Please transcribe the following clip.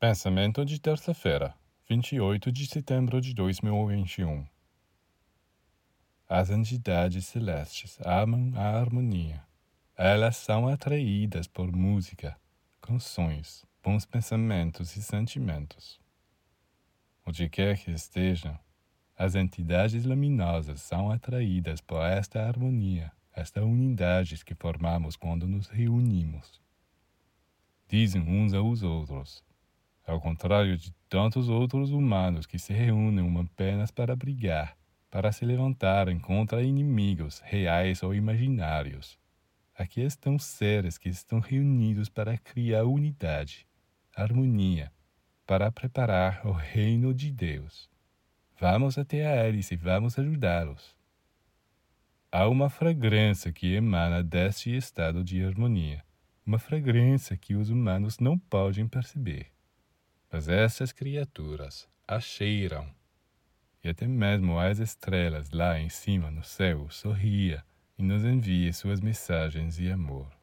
Pensamento de terça-feira, 28 de setembro de 2021. As entidades celestes amam a harmonia. Elas são atraídas por música, canções, bons pensamentos e sentimentos. Onde quer que estejam, as entidades luminosas são atraídas por esta harmonia, esta unidade que formamos quando nos reunimos. Dizem uns aos outros ao contrário de tantos outros humanos que se reúnem apenas para brigar, para se levantarem contra inimigos reais ou imaginários. Aqui estão seres que estão reunidos para criar unidade, harmonia, para preparar o reino de Deus. Vamos até a eles e vamos ajudá-los. Há uma fragrância que emana deste estado de harmonia, uma fragrância que os humanos não podem perceber. Mas essas criaturas a cheiram. E até mesmo as estrelas lá em cima no céu sorria e nos envia suas mensagens de amor.